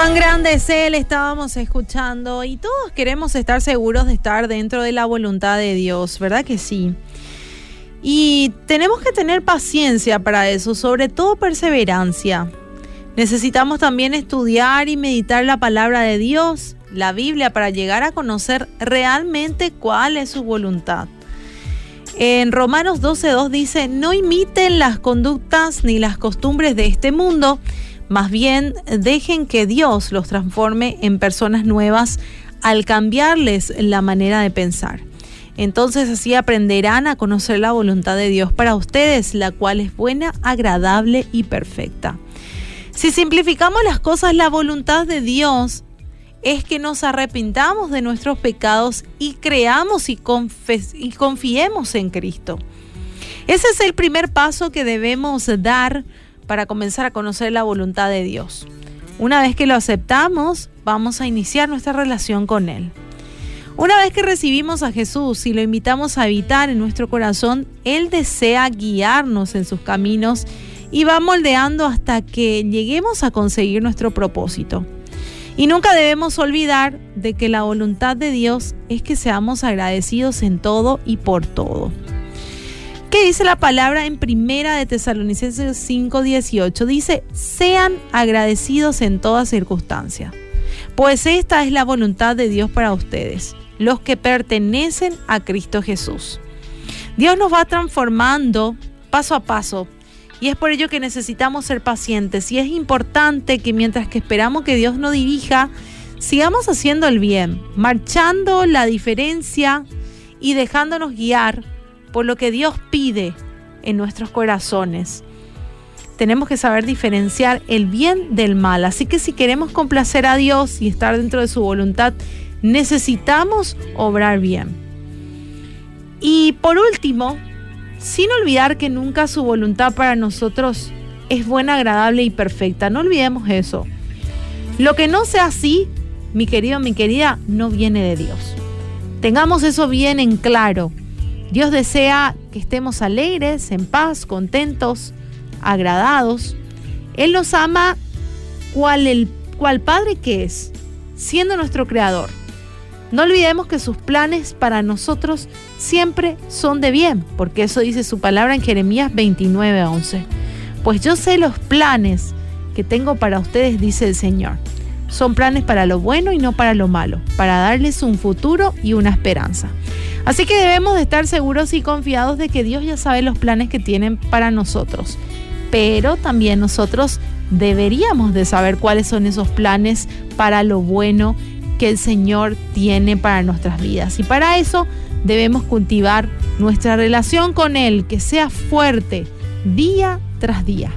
Cuán grande es Él, estábamos escuchando y todos queremos estar seguros de estar dentro de la voluntad de Dios, ¿verdad que sí? Y tenemos que tener paciencia para eso, sobre todo perseverancia. Necesitamos también estudiar y meditar la palabra de Dios, la Biblia, para llegar a conocer realmente cuál es su voluntad. En Romanos 12.2 dice, no imiten las conductas ni las costumbres de este mundo, más bien dejen que Dios los transforme en personas nuevas al cambiarles la manera de pensar. Entonces así aprenderán a conocer la voluntad de Dios para ustedes, la cual es buena, agradable y perfecta. Si simplificamos las cosas, la voluntad de Dios es que nos arrepintamos de nuestros pecados y creamos y, y confiemos en Cristo. Ese es el primer paso que debemos dar para comenzar a conocer la voluntad de Dios. Una vez que lo aceptamos, vamos a iniciar nuestra relación con Él. Una vez que recibimos a Jesús y lo invitamos a habitar en nuestro corazón, Él desea guiarnos en sus caminos y va moldeando hasta que lleguemos a conseguir nuestro propósito. Y nunca debemos olvidar de que la voluntad de Dios es que seamos agradecidos en todo y por todo. ¿Qué dice la palabra en Primera de Tesalonicenses 5:18? Dice, "Sean agradecidos en toda circunstancia, pues esta es la voluntad de Dios para ustedes, los que pertenecen a Cristo Jesús." Dios nos va transformando paso a paso y es por ello que necesitamos ser pacientes y es importante que mientras que esperamos que Dios nos dirija, sigamos haciendo el bien, marchando la diferencia y dejándonos guiar por lo que Dios pide en nuestros corazones. Tenemos que saber diferenciar el bien del mal. Así que si queremos complacer a Dios y estar dentro de su voluntad, necesitamos obrar bien. Y por último, sin olvidar que nunca su voluntad para nosotros es buena, agradable y perfecta. No olvidemos eso. Lo que no sea así, mi querido, mi querida, no viene de Dios. Tengamos eso bien en claro. Dios desea que estemos alegres, en paz, contentos, agradados. Él nos ama cual, el, cual Padre que es, siendo nuestro Creador. No olvidemos que sus planes para nosotros siempre son de bien, porque eso dice su palabra en Jeremías 29, 11. Pues yo sé los planes que tengo para ustedes, dice el Señor. Son planes para lo bueno y no para lo malo, para darles un futuro y una esperanza. Así que debemos de estar seguros y confiados de que Dios ya sabe los planes que tienen para nosotros. Pero también nosotros deberíamos de saber cuáles son esos planes para lo bueno que el Señor tiene para nuestras vidas. Y para eso debemos cultivar nuestra relación con Él, que sea fuerte día tras día.